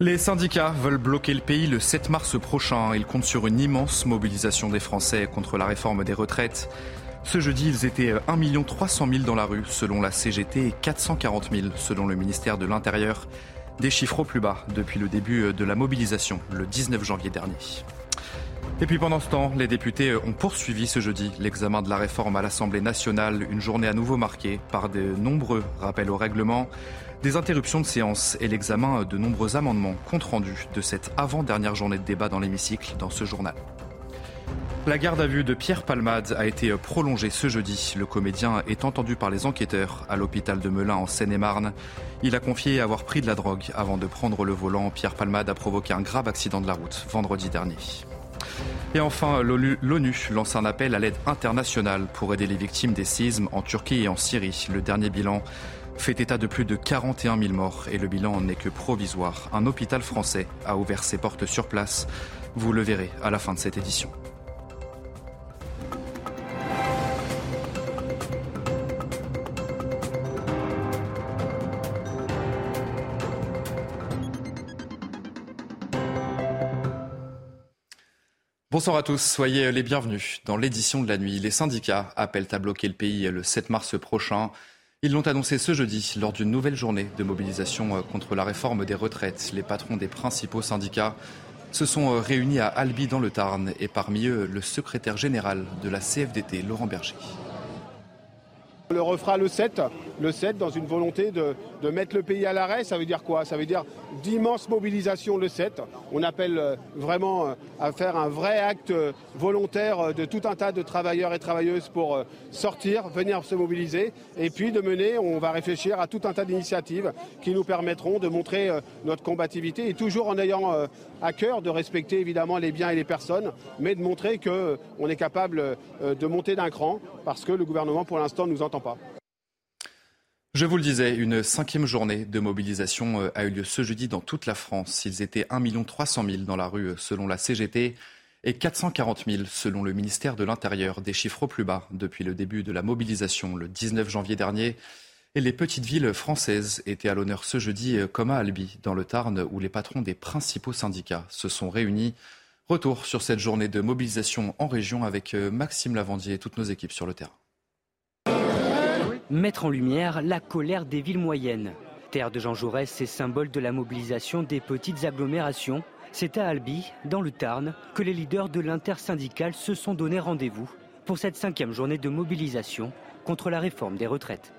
Les syndicats veulent bloquer le pays le 7 mars prochain. Ils comptent sur une immense mobilisation des Français contre la réforme des retraites. Ce jeudi, ils étaient 1 300 000 dans la rue, selon la CGT, et 440 000 selon le ministère de l'Intérieur. Des chiffres au plus bas depuis le début de la mobilisation, le 19 janvier dernier. Et puis pendant ce temps, les députés ont poursuivi ce jeudi l'examen de la réforme à l'Assemblée nationale, une journée à nouveau marquée par de nombreux rappels au règlement, des interruptions de séance et l'examen de nombreux amendements compte rendu de cette avant-dernière journée de débat dans l'hémicycle dans ce journal. La garde à vue de Pierre Palmade a été prolongée ce jeudi. Le comédien est entendu par les enquêteurs à l'hôpital de Melun en Seine-et-Marne. Il a confié avoir pris de la drogue avant de prendre le volant. Pierre Palmade a provoqué un grave accident de la route vendredi dernier. Et enfin, l'ONU lance un appel à l'aide internationale pour aider les victimes des séismes en Turquie et en Syrie. Le dernier bilan fait état de plus de 41 000 morts et le bilan n'est que provisoire. Un hôpital français a ouvert ses portes sur place. Vous le verrez à la fin de cette édition. Bonsoir à tous, soyez les bienvenus dans l'édition de la nuit. Les syndicats appellent à bloquer le pays le 7 mars prochain. Ils l'ont annoncé ce jeudi lors d'une nouvelle journée de mobilisation contre la réforme des retraites. Les patrons des principaux syndicats se sont réunis à Albi dans le Tarn et parmi eux le secrétaire général de la CFDT, Laurent Berger. On le refera le 7, le 7 dans une volonté de, mettre le pays à l'arrêt. Ça veut dire quoi? Ça veut dire d'immenses mobilisations le 7. On appelle euh, vraiment euh, à faire un vrai acte euh, volontaire de tout un tas de travailleurs et travailleuses pour sortir, venir se mobiliser et puis de mener, on va réfléchir à tout un tas d'initiatives qui nous permettront de montrer notre combativité et toujours en ayant à cœur de respecter évidemment les biens et les personnes, mais de montrer qu'on est capable de monter d'un cran parce que le gouvernement pour l'instant nous entend Je vous le disais, une cinquième journée de mobilisation euh, a eu lieu ce jeudi dans toute la France. Ils étaient 1 300 000 dans la rue euh, selon la CGT et 440 000 selon le ministère de l'Intérieur, des chiffres au plus bas depuis le début de la mobilisation le 19 janvier dernier. Et les petites villes françaises étaient à l'honneur ce jeudi, euh, comme à Albi, dans le Tarn, où les patrons des principaux syndicats se sont réunis. Retour sur cette journée de mobilisation en région avec Maxime Lavandier et toutes nos équipes sur le terrain mettre en lumière la colère des villes moyennes. Terre de Jean Jaurès, c'est symbole de la mobilisation des petites agglomérations. C'est à Albi, dans le Tarn, que les leaders de l'intersyndicale se sont donné rendez-vous pour cette cinquième journée de mobilisation contre la réforme des retraites.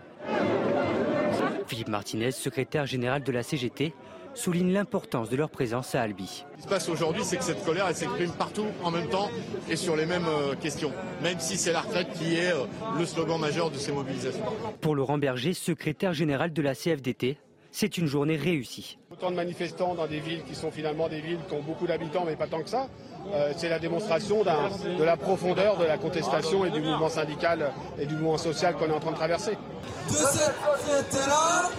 Philippe Martinez, secrétaire général de la CGT, souligne l'importance de leur présence à Albi. Ce qui se passe aujourd'hui, c'est que cette colère, elle s'exprime partout en même temps et sur les mêmes euh, questions, même si c'est la retraite qui est euh, le slogan majeur de ces mobilisations. Pour Laurent Berger, secrétaire général de la CFDT, c'est une journée réussie. Autant de manifestants dans des villes qui sont finalement des villes qui ont beaucoup d'habitants, mais pas tant que ça. Euh, c'est la démonstration de la profondeur de la contestation et du mouvement syndical et du mouvement social qu'on est en train de traverser. De cette là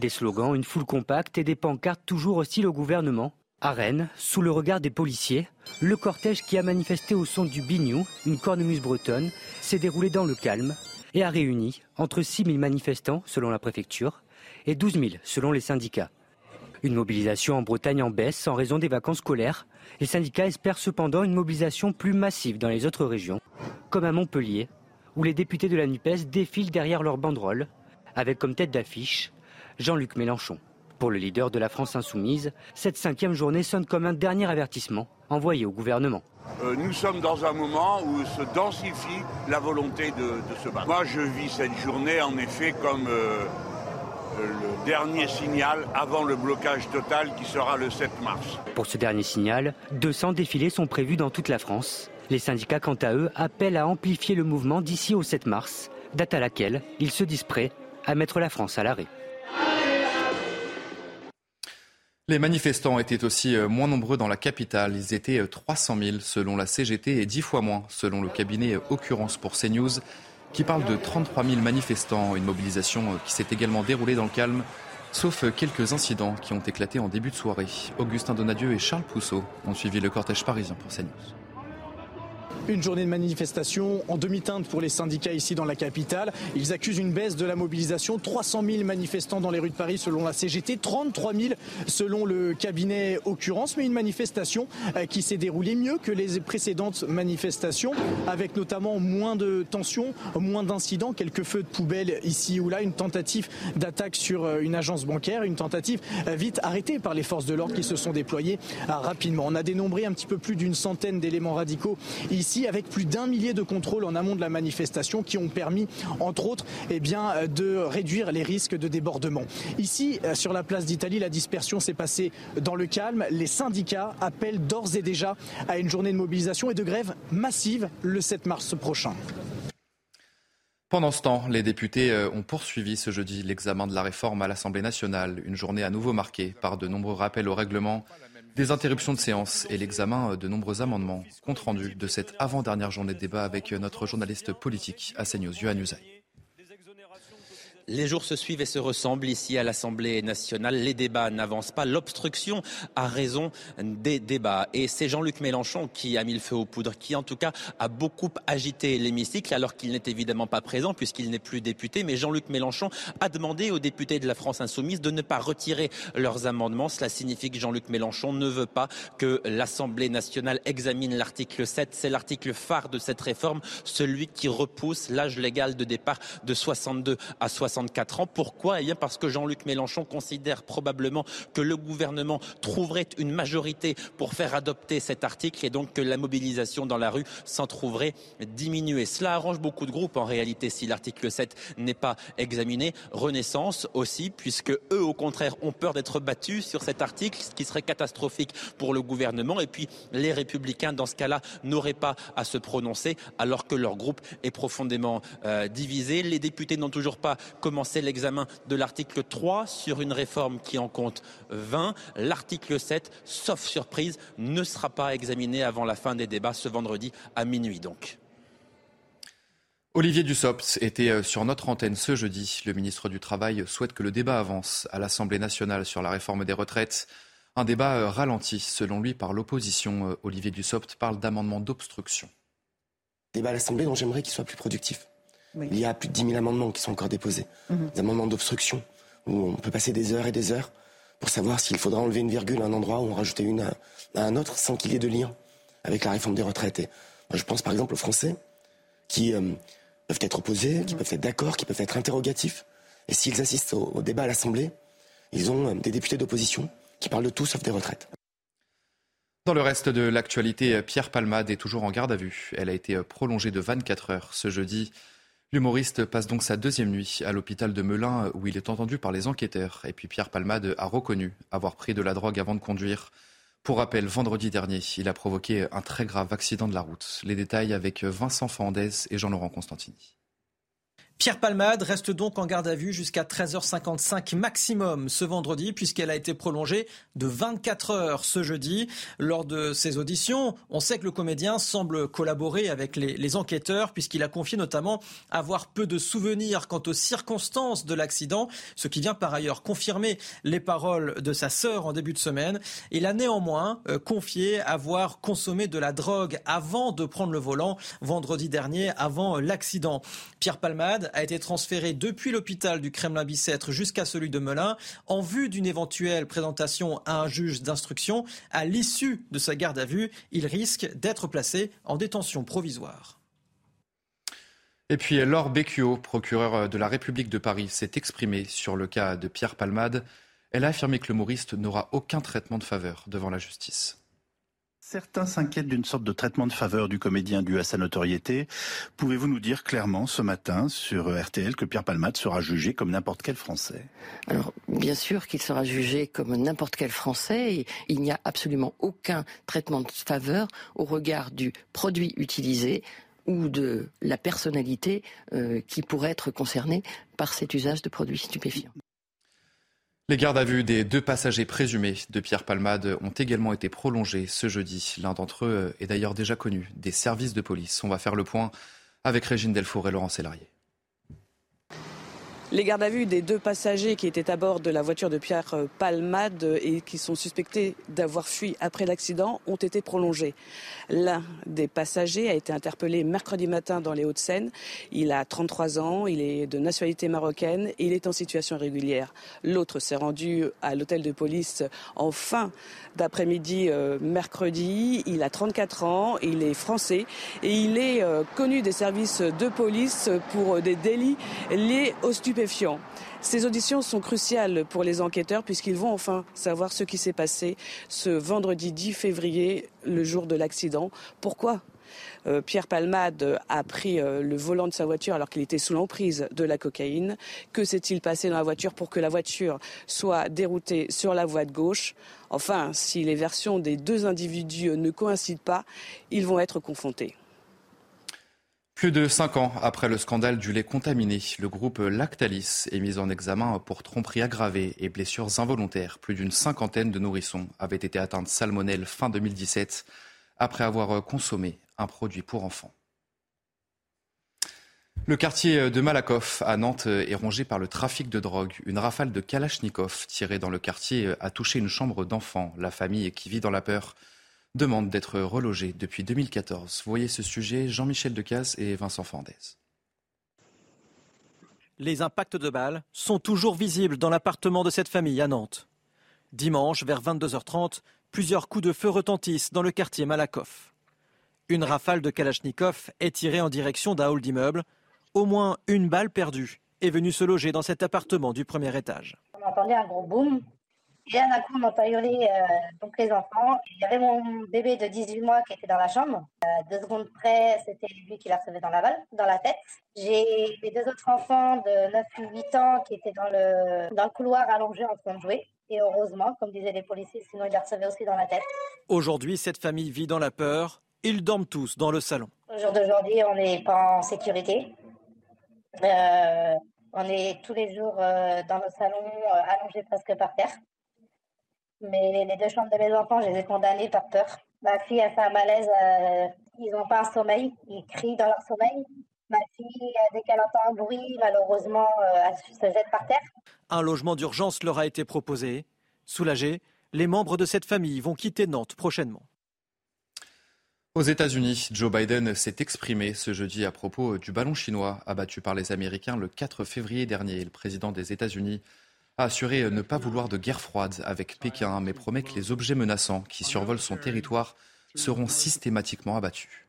des slogans, une foule compacte et des pancartes toujours hostiles au gouvernement. À Rennes, sous le regard des policiers, le cortège qui a manifesté au son du bignou, une cornemuse bretonne, s'est déroulé dans le calme et a réuni entre 6 000 manifestants selon la préfecture et 12 000 selon les syndicats. Une mobilisation en Bretagne en baisse en raison des vacances scolaires. Les syndicats espèrent cependant une mobilisation plus massive dans les autres régions, comme à Montpellier, où les députés de la NUPES défilent derrière leurs banderoles, avec comme tête d'affiche Jean-Luc Mélenchon. Pour le leader de la France insoumise, cette cinquième journée sonne comme un dernier avertissement envoyé au gouvernement. Euh, nous sommes dans un moment où se densifie la volonté de, se battre. Moi, je vis cette journée en effet comme euh, le dernier signal avant le blocage total qui sera le 7 mars. Pour ce dernier signal, 200 défilés sont prévus dans toute la France. Les syndicats, quant à eux, appellent à amplifier le mouvement d'ici au 7 mars, date à laquelle ils se disent prêts à mettre la France à l'arrêt. Les manifestants étaient aussi euh, moins nombreux dans la capitale. Ils étaient 300 euh, 000 selon la CGT et 10 fois moins selon le cabinet euh, Occurrence pour CNews qui parle de 33 000 manifestants. Une mobilisation qui s'est également déroulée dans le calme, sauf quelques incidents qui ont éclaté en début de soirée. Augustin Donadieu et Charles Pousseau ont suivi le cortège parisien pour CNews. Une journée de manifestation en demi-teinte pour les syndicats ici dans la capitale. Ils accusent une baisse de la mobilisation. 300 000 manifestants dans les rues de Paris selon la CGT, 33 000 selon le cabinet Occurrence, mais une manifestation euh, qui s'est déroulée mieux que les précédentes manifestations, avec notamment moins de tensions, moins d'incidents, quelques feux de poubelle ici ou là, une tentative d'attaque sur euh, une agence bancaire, une tentative euh, vite arrêtée par les forces de l'ordre qui se sont déployées rapidement. On a dénombré un petit peu plus d'une centaine d'éléments radicaux ici, avec plus d'un millier de contrôles en amont de la manifestation qui ont permis, entre autres, eh bien, de réduire les risques de débordement. Ici, sur la place d'Italie, la dispersion s'est passée dans le calme. Les syndicats appellent d'ores et déjà à une journée de mobilisation et de grève massive le 7 mars prochain. Pendant ce temps, les députés euh, ont poursuivi ce jeudi l'examen de la réforme à l'Assemblée nationale, une journée à nouveau marquée par de nombreux rappels au règlement, des interruptions de séance et l'examen de nombreux amendements. Compte rendu de cette avant-dernière journée de débat avec notre journaliste politique, Assegnos Yohann les jours se suivent et se ressemblent ici à l'Assemblée nationale. Les débats n'avancent pas. L'obstruction a raison des débats. Et c'est Jean-Luc Mélenchon qui a mis le feu aux poudres, qui en tout cas a beaucoup agité l'hémicycle, alors qu'il n'est évidemment pas présent puisqu'il n'est plus député. Mais Jean-Luc Mélenchon a demandé aux députés de la France insoumise de ne pas retirer leurs amendements. Cela signifie que Jean-Luc Mélenchon ne veut pas que l'Assemblée nationale examine l'article 7. C'est l'article phare de cette réforme, celui qui repousse l'âge légal de départ de 62 à 60 64 ans. Pourquoi? Eh bien parce que Jean-Luc Mélenchon considère probablement que le gouvernement trouverait une majorité pour faire adopter cet article et donc que la mobilisation dans la rue s'en trouverait diminuée. Cela arrange beaucoup de groupes en réalité si l'article 7 n'est pas examiné. Renaissance aussi, puisque eux au contraire ont peur d'être battus sur cet article, ce qui serait catastrophique pour le gouvernement. Et puis les républicains dans ce cas-là n'auraient pas à se prononcer alors que leur groupe est profondément euh, divisé. Les députés n'ont toujours pas commencer l'examen de l'article 3 sur une réforme qui en compte 20. L'article 7, sauf surprise, ne sera pas examiné avant la fin des débats ce vendredi à minuit donc. Olivier Dussopt était euh, sur notre antenne ce jeudi. Le ministre du Travail souhaite que le débat avance à l'Assemblée nationale sur la réforme des retraites. Un débat euh, ralenti, selon lui, par l'opposition. Euh, Olivier Dussopt parle d'amendement d'obstruction. Débat à l'Assemblée dont j'aimerais qu'il soit plus productif. Il y a plus de 10 000 amendements qui sont encore déposés. Mhm. Des amendements d'obstruction, où on peut passer des heures et des heures pour savoir s'il faudra enlever une virgule à un endroit ou en rajouter une à, un autre sans qu'il y ait de lien avec la réforme des retraites. moi, je pense par exemple aux Français qui euh, peuvent être opposés, qui mhm. peuvent être d'accord, qui peuvent être interrogatifs. Et s'ils assistent au, débat à l'Assemblée, ils ont euh, des députés d'opposition qui parlent de tout sauf des retraites. Dans le reste de l'actualité, Pierre Palmade est toujours en garde à vue. Elle a été prolongée de 24 heures ce jeudi. L'humoriste passe donc sa deuxième nuit à l'hôpital de Melun où il est entendu par les enquêteurs. Et puis Pierre Palmade a reconnu avoir pris de la drogue avant de conduire. Pour rappel, vendredi dernier, il a provoqué un très grave accident de la route. Les détails avec Vincent Fandez et Jean-Laurent Constantini. Pierre Palmade reste donc en garde à vue jusqu'à 13h55 maximum ce vendredi puisqu'elle a été prolongée de 24 heures ce jeudi. Lors de ses auditions, on sait que le comédien semble collaborer avec les, les enquêteurs puisqu'il a confié notamment avoir peu de souvenirs quant aux circonstances de l'accident, ce qui vient par ailleurs confirmer les paroles de sa sœur en début de semaine. Il a néanmoins euh, confié avoir consommé de la drogue avant de prendre le volant vendredi dernier, avant l'accident. Pierre Palmade a été transféré depuis l'hôpital du Kremlin-Bicêtre jusqu'à celui de Melun en vue d'une éventuelle présentation à un juge d'instruction. À l'issue de sa garde à vue, il risque d'être placé en détention provisoire. Et puis Laure Becchio, procureur de la République de Paris, s'est exprimée sur le cas de Pierre Palmade. Elle a affirmé que l'humoriste n'aura aucun traitement de faveur devant la justice. Certains s'inquiètent d'une sorte de traitement de faveur du comédien dû à sa notoriété. Pouvez-vous nous dire clairement ce matin sur RTL que Pierre Palmade sera jugé comme n'importe quel Français? Alors, bien sûr qu'il sera jugé comme n'importe quel Français. il n'y a absolument aucun traitement de faveur au regard du produit utilisé ou de la personnalité euh, qui pourrait être concernée par cet usage de produits stupéfiants. Les gardes à vue des deux passagers présumés de Pierre Palmade ont également été prolongés ce jeudi. L'un d'entre eux est d'ailleurs déjà connu des services de police. On va faire le point avec Régine Delfour et Laurent Sélarié. Les gardes à vue des deux passagers qui étaient à bord de la voiture de Pierre Palmade et qui sont suspectés d'avoir fui après l'accident ont été prolongés. L'un des passagers a été interpellé mercredi matin dans les Hauts-de-Seine. Il a 33 ans, il est de nationalité marocaine et il est en situation irrégulière. L'autre s'est rendu à l'hôtel de police en fin d'après-midi euh, mercredi. Il a 34 ans, il est français et il est euh, connu des services de police pour des délits liés aux ces auditions sont cruciales pour les enquêteurs puisqu'ils vont enfin savoir ce qui s'est passé ce vendredi 10 février, le jour de l'accident. Pourquoi? Euh, Pierre Palmade a pris euh, le volant de sa voiture alors qu'il était sous l'emprise de la cocaïne. Que s'est-il passé dans la voiture pour que la voiture soit déroutée sur la voie de gauche? Enfin, si les versions des deux individus ne coïncident pas, ils vont être confrontés. Plus de cinq ans après le scandale du lait contaminé, le groupe Lactalis est mis en examen pour tromperie aggravée et blessures involontaires. Plus d'une cinquantaine de nourrissons avaient été atteints de salmonelle fin 2017 après avoir consommé un produit pour enfants. Le quartier de Malakoff à Nantes est rongé par le trafic de drogue. Une rafale de Kalachnikov tirée dans le quartier a touché une chambre d'enfants. La famille qui vit dans la peur demande d'être relogé depuis 2014. Vous voyez ce sujet, Jean-Michel Decaze et Vincent Fandez. Les impacts de balles sont toujours visibles dans l'appartement de cette famille à Nantes. Dimanche, vers 22h30, plusieurs coups de feu retentissent dans le quartier Malakoff. Une rafale de Kalachnikov est tirée en direction d'un hall d'immeuble. Au moins une balle perdue est venue se loger dans cet appartement du premier étage. On entendait un gros boom et là, d'un coup, on entend hurler euh, donc les enfants. Il y avait mon bébé de 18 mois qui était dans la chambre. Euh, deux secondes près, c'était lui qui la recevait dans la balle, dans la tête. J'ai les deux autres enfants de 9 ou 8 ans qui étaient dans le, dans le couloir allongé en train de jouer. Et heureusement, comme disaient les policiers, sinon ils la recevaient aussi dans la tête. Aujourd'hui, cette famille vit dans la peur. Ils dorment tous dans le salon. Au jour d'aujourd'hui, on n'est pas en sécurité. Euh, on est tous les jours dans le salon, allongés presque par terre. Mais les deux chambres de mes enfants, je les ai condamnées par peur. Ma fille a fait un malaise, euh, ils n'ont pas un sommeil, ils crient dans leur sommeil. Ma fille, euh, dès qu'elle entend un bruit, malheureusement, euh, elle se jette par terre. Un logement d'urgence leur a été proposé. Soulagés, les membres de cette famille vont quitter Nantes prochainement. Aux États-Unis, Joe Biden s'est exprimé ce jeudi à propos du ballon chinois abattu par les Américains le 4 février dernier. Le président des États-Unis assuré ne pas vouloir de guerre froide avec Pékin, mais promet que les objets menaçants qui survolent son territoire seront systématiquement abattus.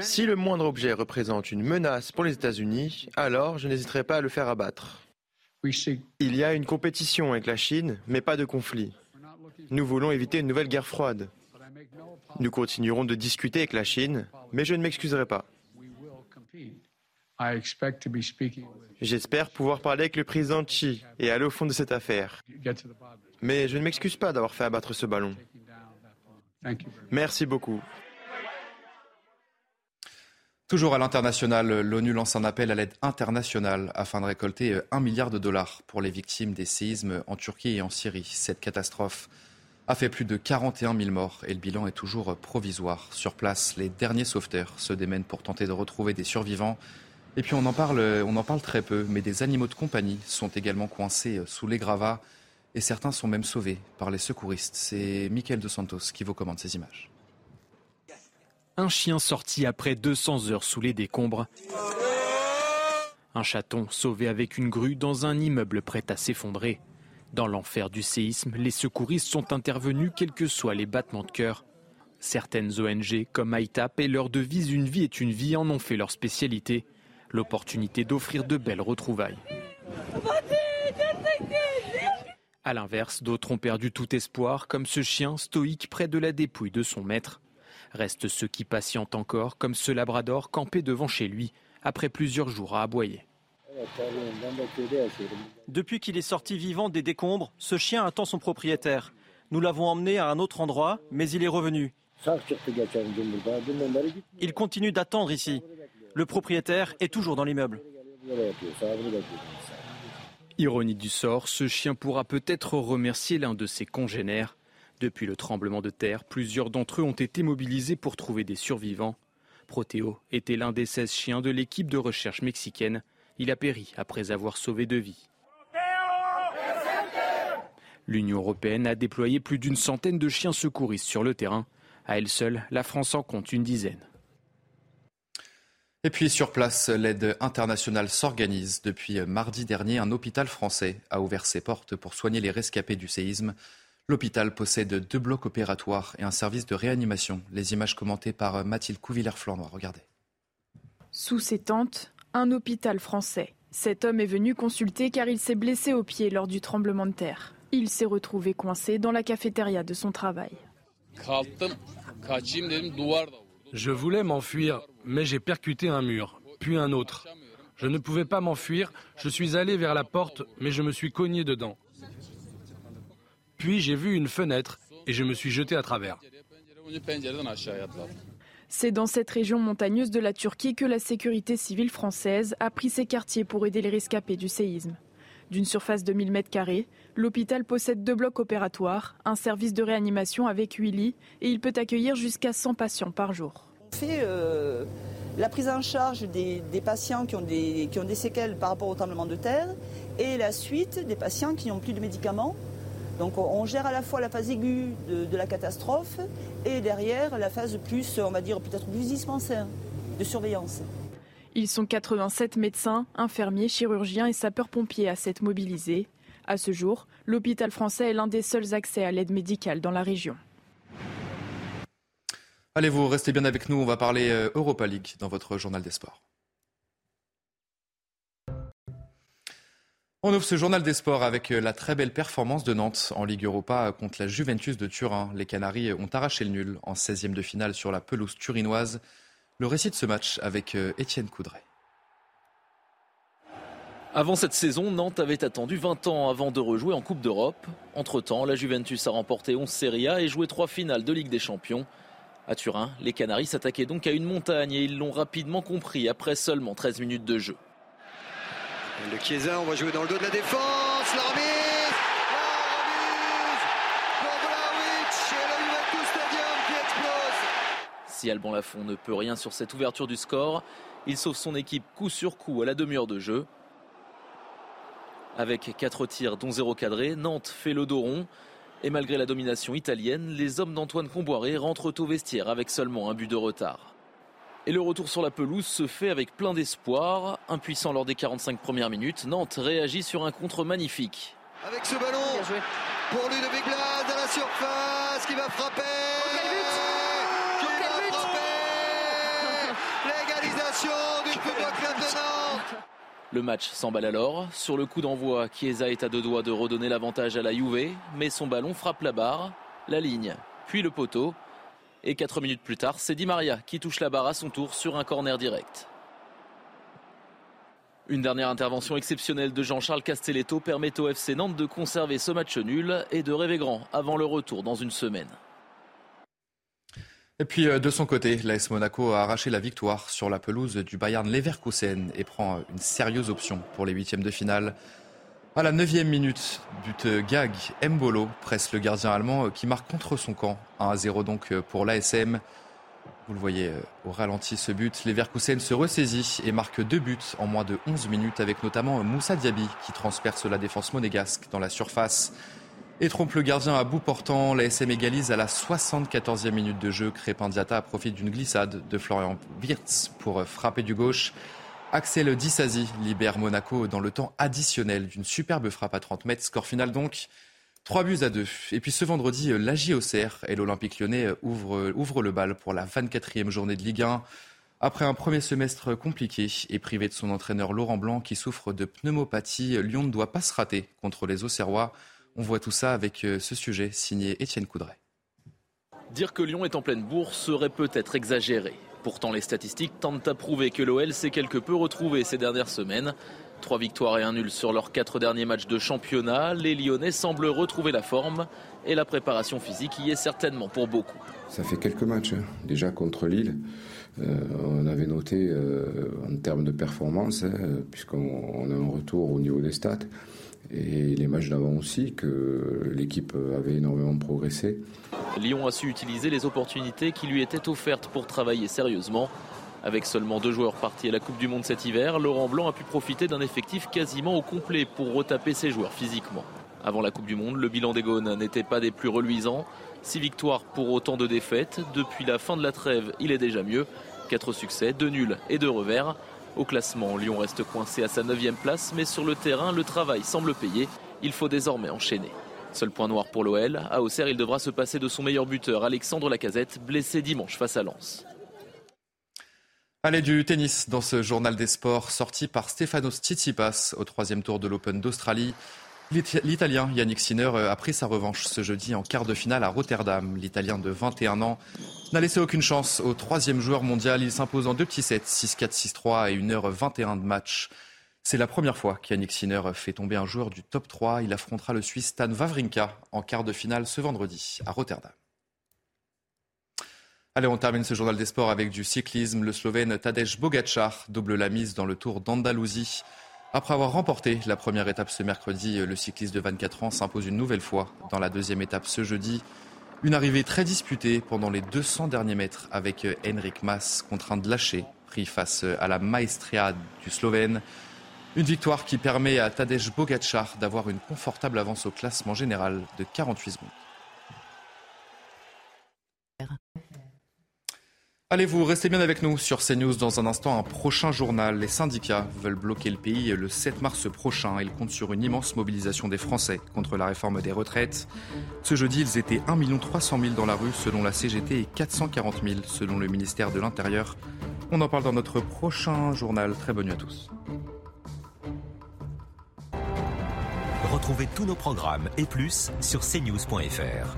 Si le moindre objet représente une menace pour les États-Unis, alors je n'hésiterai pas à le faire abattre. Il y a une compétition avec la Chine, mais pas de conflit. Nous voulons éviter une nouvelle guerre froide. Nous continuerons de discuter avec la Chine, mais je ne m'excuserai pas. J'espère pouvoir parler avec le président Xi et aller au fond de cette affaire. Mais je ne m'excuse pas d'avoir fait abattre ce ballon. Merci beaucoup. Toujours à l'international, l'ONU lance un appel à l'aide internationale afin de récolter un milliard de dollars pour les victimes des séismes en Turquie et en Syrie. Cette catastrophe a fait plus de 41 000 morts et le bilan est toujours provisoire. Sur place, les derniers sauveteurs se démènent pour tenter de retrouver des survivants. Et puis on en parle, on en parle très peu, mais des animaux de compagnie sont également coincés sous les gravats et certains sont même sauvés par les secouristes. C'est Michael De Santos qui vous commande ces images. Un chien sorti après 200 heures sous les décombres. Un chaton sauvé avec une grue dans un immeuble prêt à s'effondrer. Dans l'enfer du séisme, les secouristes sont intervenus quels que soient les battements de cœur. Certaines ONG, comme ITAP et leur devise Une vie est une vie, en ont fait leur spécialité l'opportunité d'offrir de belles retrouvailles. A l'inverse, d'autres ont perdu tout espoir, comme ce chien stoïque près de la dépouille de son maître. Restent ceux qui patientent encore, comme ce labrador campé devant chez lui, après plusieurs jours à aboyer. Depuis qu'il est sorti vivant des décombres, ce chien attend son propriétaire. Nous l'avons emmené à un autre endroit, mais il est revenu. Il continue d'attendre ici. Le propriétaire est toujours dans l'immeuble. Ironie du sort, ce chien pourra peut-être remercier l'un de ses congénères. Depuis le tremblement de terre, plusieurs d'entre eux ont été mobilisés pour trouver des survivants. Proteo était l'un des 16 chiens de l'équipe de recherche mexicaine Il a péri après avoir sauvé deux vies. L'Union européenne a déployé plus d'une centaine de chiens secouristes sur le terrain. À elle seule, la France en compte une dizaine. Et puis sur place, l'aide internationale s'organise. Depuis mardi dernier, un hôpital français a ouvert ses portes pour soigner les rescapés du séisme. L'hôpital possède deux blocs opératoires et un service de réanimation. Les images commentées par Mathilde Couvillère-Flandre. Regardez. Sous ses tentes, un hôpital français. Cet homme est venu consulter car il s'est blessé au pied lors du tremblement de terre. Il s'est retrouvé coincé dans la cafétéria de son travail. Je voulais m'enfuir, mais j'ai percuté un mur, puis un autre. Je ne pouvais pas m'enfuir, je suis allé vers la porte, mais je me suis cogné dedans. Puis j'ai vu une fenêtre et je me suis jeté à travers. C'est dans cette région montagneuse de la Turquie que la sécurité civile française a pris ses quartiers pour aider les rescapés du séisme. D'une surface de 1000 m2, l'hôpital possède deux blocs opératoires, un service de réanimation avec 8 lits et il peut accueillir jusqu'à 100 patients par jour. On fait euh, la prise en charge des, patients qui ont des, séquelles par rapport au tremblement de terre et la suite des patients qui n'ont plus de médicaments. Donc on gère à la fois la phase aiguë de, la catastrophe et derrière la phase plus, on va dire peut-être plus dispensaire de surveillance. Ils sont 87 médecins, infirmiers, chirurgiens et sapeurs-pompiers à s'être mobilisés. À ce jour, l'hôpital français est l'un des seuls accès à l'aide médicale dans la région. Allez, vous restez bien avec nous. On va parler euh, Europa League dans votre journal des sports. On ouvre ce journal des sports avec euh, la très belle performance de Nantes en Ligue Europa contre la Juventus de Turin. Les Canaries ont arraché le nul en 16e de finale sur la pelouse turinoise. Le récit de ce match avec euh, Étienne Coudray. Avant cette saison, Nantes avait attendu 20 ans avant de rejouer en Coupe d'Europe. Entre-temps, la Juventus a remporté 11 Serie A et joué 3 finales de Ligue des Champions. À Turin, les Canaries s'attaquaient donc à une montagne et ils l'ont rapidement compris après seulement 13 minutes de jeu. Le Chiesa, on va jouer dans le dos de la défense, la remise Si Alban Lafont ne peut rien sur cette ouverture du score, il sauve son équipe coup sur coup à la demi-heure de jeu. Avec 4 tirs dont 0 cadré, Nantes fait le dos rond. Et malgré la domination italienne, les hommes d'Antoine Comboiré rentrent au vestiaire avec seulement un but de retard. Et le retour sur la pelouse se fait avec plein d'espoir. Impuissant lors des 45 premières minutes, Nantes réagit sur un contre magnifique. Avec ce ballon pour lui de Béglade à la surface qui va frapper. Le match s'emballe alors. Sur le coup d'envoi, Chiesa est à deux doigts de redonner l'avantage à la Juve, mais son ballon frappe la barre, la ligne, puis le poteau. Et quatre minutes plus tard, c'est Di Maria qui touche la barre à son tour sur un corner direct. Une dernière intervention exceptionnelle de Jean-Charles Castelletto permet au FC Nantes de conserver ce match nul et de rêver grand avant le retour dans une semaine. Et puis euh, de son côté, l'AS Monaco a arraché la victoire sur la pelouse du Bayern Leverkusen et prend une sérieuse option pour les huitièmes de finale. À la neuvième minute, but gag, Mbolo presse le gardien allemand qui marque contre son camp. 1 à 0 donc pour l'ASM. Vous le voyez euh, au ralenti ce but. Leverkusen se ressaisit et marque deux buts en moins de 11 minutes avec notamment Moussa Diaby qui transperce la défense monégasque dans la surface et trompe le gardien à bout portant. La SM égalise à la 74e minute de jeu. Crépin Diata profite d'une glissade de Florian Wirtz pour frapper du gauche. Axel Disasi libère Monaco dans le temps additionnel d'une superbe frappe à 30 mètres. Score final donc 3 buts à 2. Et puis ce vendredi, l'AJ Auxerre et l'Olympique lyonnais ouvrent, ouvrent le bal pour la 24e journée de Ligue 1. Après un premier semestre compliqué et privé de son entraîneur Laurent Blanc qui souffre de pneumopathie, Lyon ne doit pas se rater contre les Auxerrois. On voit tout ça avec euh, ce sujet signé Étienne Coudray. Dire que Lyon est en pleine bourse serait peut-être exagéré. Pourtant, les statistiques tentent à prouver que l'OL s'est quelque peu retrouvé ces dernières semaines. Trois victoires et un nul sur leurs quatre derniers matchs de championnat. Les Lyonnais semblent retrouver la forme et la préparation physique y est certainement pour beaucoup. Ça fait quelques matchs. Hein. Déjà contre Lille, euh, on avait noté euh, en termes de performance, hein, puisqu'on a un retour au niveau des stats, et les matchs d'avant aussi, que l'équipe avait énormément progressé. Lyon a su utiliser les opportunités qui lui étaient offertes pour travailler sérieusement. Avec seulement deux joueurs partis à la Coupe du Monde cet hiver, Laurent Blanc a pu profiter d'un effectif quasiment au complet pour retaper ses joueurs physiquement. Avant la Coupe du Monde, le bilan des Gaunes n'était pas des plus reluisants. Six victoires pour autant de défaites. Depuis la fin de la trêve, il est déjà mieux. Quatre succès, deux nuls et deux revers. Au classement, Lyon reste coincé à sa 9 place, mais sur le terrain, le travail semble payer. Il faut désormais enchaîner. Seul point noir pour l'OL, à Auxerre, il devra se passer de son meilleur buteur, Alexandre Lacazette, blessé dimanche face à Lens. Allez, du tennis dans ce journal des sports sorti par Stefanos Tsitsipas au troisième tour de l'Open d'Australie. L'Italien Yannick Sinner a pris sa revanche ce jeudi en quart de finale à Rotterdam. L'Italien de 21 ans n'a laissé aucune chance au troisième joueur mondial. Il s'impose en deux petits sets, 6-4, 6-3 et 1h21 de match. C'est la première fois qu'Yannick Sinner fait tomber un joueur du top 3. Il affrontera le Suisse Stan Wawrinka en quart de finale ce vendredi à Rotterdam. Allez, on termine ce journal des sports avec du cyclisme. Le Slovène Tadej Bogacar double la mise dans le Tour d'Andalousie. Après avoir remporté la première étape ce mercredi, le cycliste de 24 ans s'impose une nouvelle fois dans la deuxième étape ce jeudi. Une arrivée très disputée pendant les 200 derniers mètres avec Henrik Mas contraint de lâcher, pris face à la maestria du Slovène. Une victoire qui permet à Tadej Bogacar d'avoir une confortable avance au classement général de 48 secondes. Allez, vous restez bien avec nous sur CNews dans un instant. Un prochain journal. Les syndicats veulent bloquer le pays le 7 mars prochain. Ils comptent sur une immense mobilisation des Français contre la réforme des retraites. Ce jeudi, ils étaient 1 300 000 dans la rue selon la CGT et 440 000 selon le ministère de l'Intérieur. On en parle dans notre prochain journal. Très bonne nuit à tous. Retrouvez tous nos programmes et plus sur cnews.fr.